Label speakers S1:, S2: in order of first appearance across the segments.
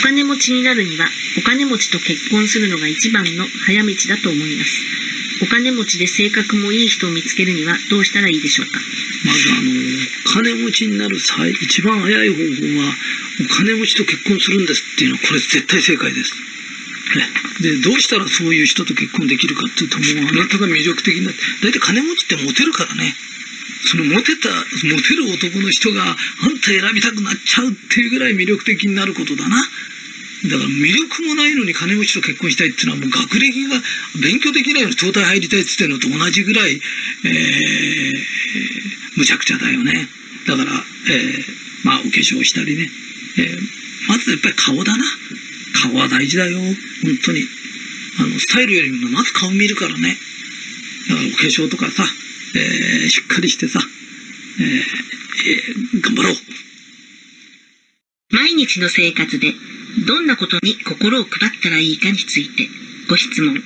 S1: 金持ちになるには、お金持ちと結婚するのが一番の早道だと思います。お金持ちで性格もいい人を見つけるにはどうしたらいいでしょうか？
S2: まずあの、金持ちになる際、一番早い方法は、お金持ちと結婚するんですっていうのは、これ絶対正解です。で、どうしたらそういう人と結婚できるかっていうと、もうあなたが魅力的になって、大体金持ちってモテるからね。そのモテた、モテる男の人が、あんた選びたくなっちゃうっていうぐらい魅力的になることだな。だから魅力もないのに金持ちと結婚したいっていうのはもう学歴が勉強できないのに東大入りたいって言ってるのと同じぐらい、えー、むちゃくちゃだよね。だから、えー、まあお化粧したりね。えー、まずやっぱり顔だな。顔は大事だよ。本当に。あの、スタイルよりもまず顔見るからね。だからお化粧とかさ、えー、しっかりしてさ、えーえー、頑張ろう。
S1: 毎日の生活でどんなことに心を配ったらいいかについてご質問。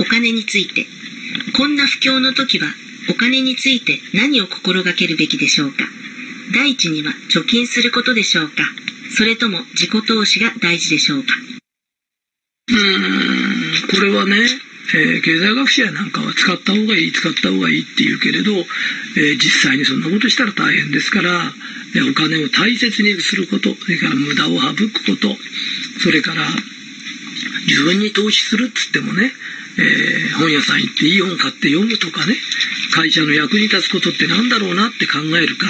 S1: お金について。こんな不況の時はお金について何を心がけるべきでしょうか第一には貯金することでしょうかそれとも自己投資が大事でしょうか
S2: うーん、これはね、えー、経済学者やなんかは使った方がいい、使った方がいいって言うけれど、えー、実際にそんなことしたら大変ですから、えお金を大切にすること、それから無駄を省くこと、それから自分に投資するっつってもね、えー、本屋さん行っていい本買って読むとかね、会社の役に立つことって何だろうなって考えるか、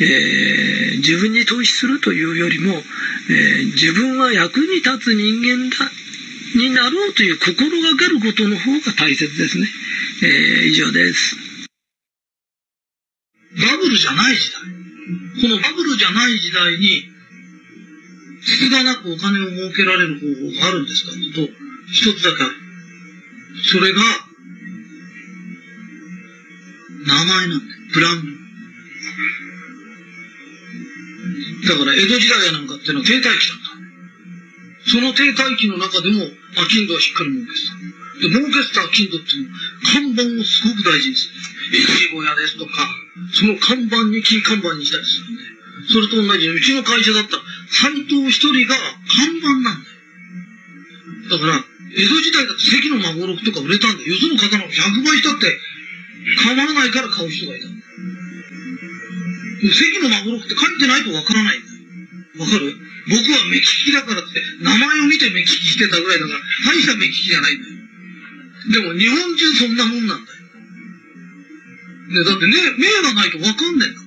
S2: えー、自分に投資するというよりも、えー、自分は役に立つ人間だ、になろうという心がけることの方が大切ですね。えー、以上です。バブルじゃない時代。このバブルじゃない時代に、隙がなくお金を儲けられる方法があるんですかというと、一つだけある。それが、名前なんだよ。ブランド。だから江戸時代なんかっていうのは停滞期だ。その停滞期の中でも、アキンドはしっかり儲けてた。で、儲けてたアキンドっていうのは、看板をすごく大事にする。越後屋ですとか、その看板に金看板にしたりするんで。それと同じうちの会社だったら、斎藤一人が看板なんだよ。だから、江戸時代だって関の孫六とか売れたんだよ。その方の100倍したって、構わないから買う人がいた。関の孫六って書いてないとわからないんだよ。わかる？僕は目利きだからって、名前を見て目利きしてたぐらいだから、大した目利きじゃないんだよ。でも日本中そんなもんなんだよ。ね、だってね、目がないとわかんねえんだ。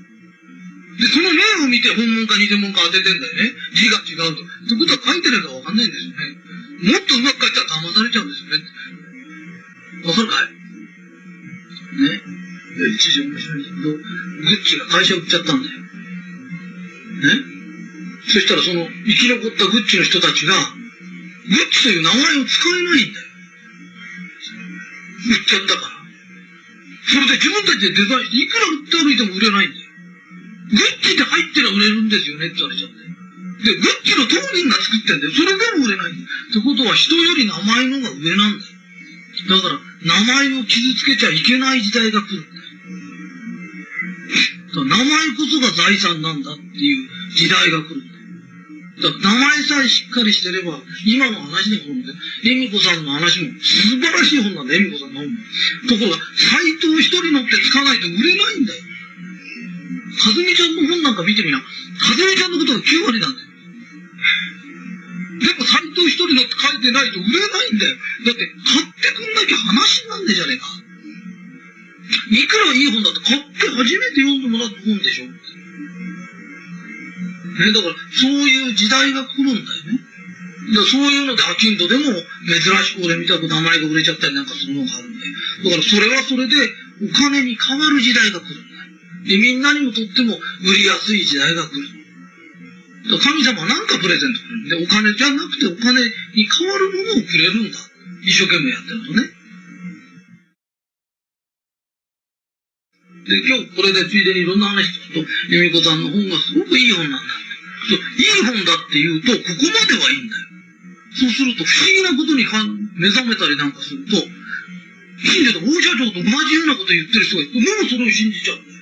S2: で、その目を見て本物か偽物か当ててんだよね。字が違うと。ってことは書いてるかわかんないんですよね。もっとうまく書いたら騙されちゃうんですよね。わかるかい？ね。一時面白いんだけど、グッチが会社売っちゃったんだよ。ね。そしたらその生き残ったグッチの人たちが、グッチという名前を使えないんだよ。売っちゃったから。それで自分たちでデザインして、いくら売って歩いても売れないんだよ。グッチって入ってたら売れるんですよねって言われちゃって。で、グッチの当人が作ってんだよ。それでも売れないんだよ。ってことは人より名前のが上なんだよ。だから、名前を傷つけちゃいけない時代が来るんだよ。名前こそが財産なんだっていう時代が来る。名前さえしっかりしてれば、今の話の本で、恵美子さんの話も素晴らしい本なんだ、恵美子さんの本も。ところが、斎藤一人乗ってつかないと売れないんだよ。かずみちゃんの本なんか見てみな。かずみちゃんのことが9割なんだよ。でも斎藤一人乗って書いてないと売れないんだよ。だって、買ってくんなきゃ話になんねえじゃねえか。いくらいい本だって買って初めて読んでもらった本でしょ。ね、だから、そういう時代が来るんだよね。だそういうので、アキンドでも、珍しく俺みたく名前が売れちゃったりなんかするのがあるんだよ。だから、それはそれで、お金に変わる時代が来るんだよ。で、みんなにもとっても、売りやすい時代が来る。だ神様は何かプレゼントくれるん。で、お金じゃなくて、お金に変わるものをくれるんだ。一生懸命やってるとね。で、今日これでついでにいろんな話聞くと、由美子さんの本がすごくいい本なんだ。いい本だって言うと、ここまではいいんだよ。そうすると、不思議なことに目覚めたりなんかすると、信じた大社長と同じようなこと言ってる人がいて、もうそれを信じちゃうんだよ。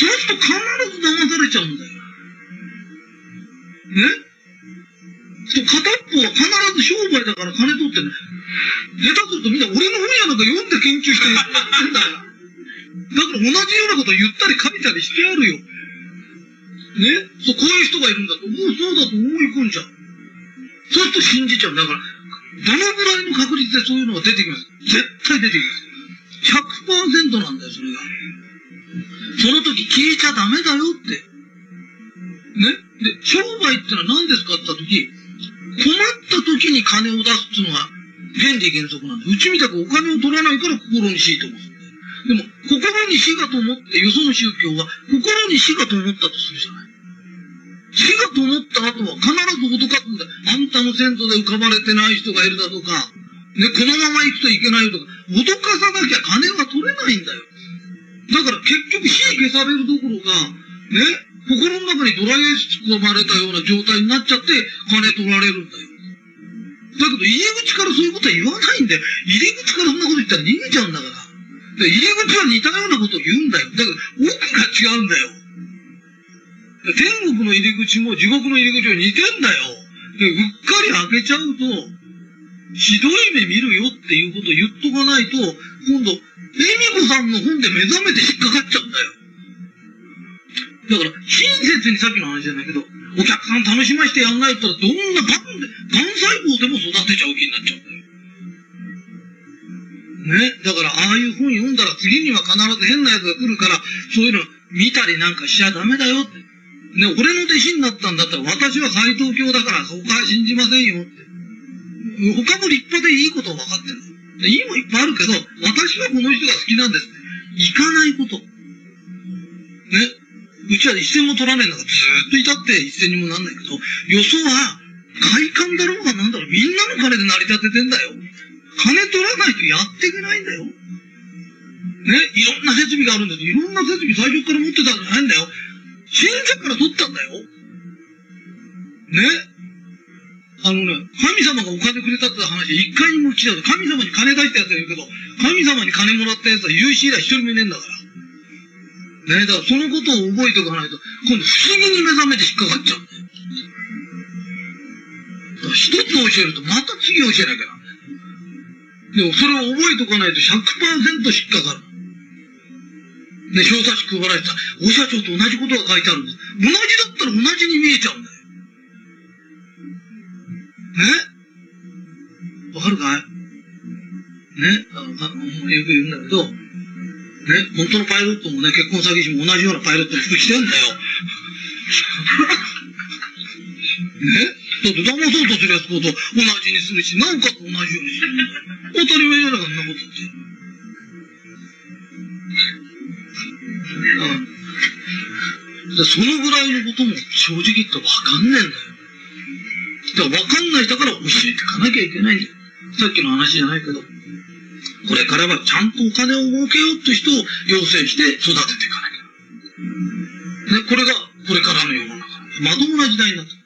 S2: そうすると必ず騙されちゃうんだよ。ね？と片っぽは必ず商売だから金取ってね。下手するとみんな俺の本やなんか読んで研究してやってんだから。だから同じようなこと言ったり書いたりしてあるよ。ね？そう、こういう人がいるんだと。もうそうだと思い込んじゃう。そうすると信じちゃう。だから、どのぐらいの確率でそういうのが出てきます？絶対出てきます。100%なんだよ、それが。その時聞いちゃダメだよって。ね？で、商売ってのは何ですかって言った時、困った時に金を出すっていうのが原理原則なんだ。うちみたくお金を取らないから心に死と思う。でも、心に死がと思って、よその宗教は心に死がと思ったとするじゃない。死がと思った後は必ず脅かすんだ。あんたの先祖で浮かばれてない人がいるだとか、ね、このまま行くといけないよとか、脅かさなきゃ金は取れないんだよ。だから結局火消されるどころか、ね、心の中にドライアイス突っ込まれたような状態になっちゃって、金取られるんだよ。だけど入り口からそういうことは言わないんだよ。入り口からそんなこと言ったら逃げちゃうんだから。で入り口は似たようなことを言うんだよ。だけど奥が違うんだよ。天国の入り口も地獄の入り口も似てんだよ。で、うっかり開けちゃうと、ひどい目見るよっていうことを言っとかないと、今度、恵美子さんの本で目覚めて引っかかっちゃうんだよ。だから、親切にさっきの話じゃないけど、お客さん楽しましてやんないったら、どんなガンで、ガン細胞でも育てちゃう気になっちゃうんだよ。ね。だから、ああいう本読んだら次には必ず変な奴が来るから、そういうの見たりなんかしちゃダメだよって。ね、俺の弟子になったんだったら、私は斎藤教だから、そこは信じませんよって。他も立派でいいことは分かってる。でいいもいっぱいあるけど、私はこの人が好きなんです。行かないこと。ね。うちは一銭も取らねえんだから、ずっといたって一銭にもなんないけど、よそは、快感だろうがなんだろう、みんなの金で成り立ててんだよ。金取らないとやっていけないんだよ。ね、いろんな設備があるんだけど、いろんな設備最初から持ってたんじゃないんだよ。信者から取ったんだよ。ね。あのね、神様がお金くれたって話、一回にも聞いたこと神様に金出したやつがいるけど、神様に金もらったやつは有志以来一人もいねえんだから。ねだからそのことを覚えておかないと、今度不思議に目覚めて引っかかっちゃうんだよ。一つ教えるとまた次教えなきゃなんだよ。でもそれを覚えておかないと100%引っかかる。ね、小冊子配られてた。お社長と同じことが書いてあるんです。同じだったら同じに見えちゃうんだよ。ねわかるかい？ね？あのよく言うんだけど、ね？本当のパイロットもね、結婚詐欺師も同じようなパイロットの服着てんだよ。ね？だって騙そうとするやつこと同じにするし、なおかつ同じようにするんだよ。当たり前じゃないか、そんなことって。でそのぐらいのことも正直言ってわかんねえんだよ。だからわかんない人から教えていかなきゃいけないんだよ。さっきの話じゃないけど。これからはちゃんとお金を儲けようって人を養成して育てていかなきゃ。ね、これがこれからの世の中。まともな時代になって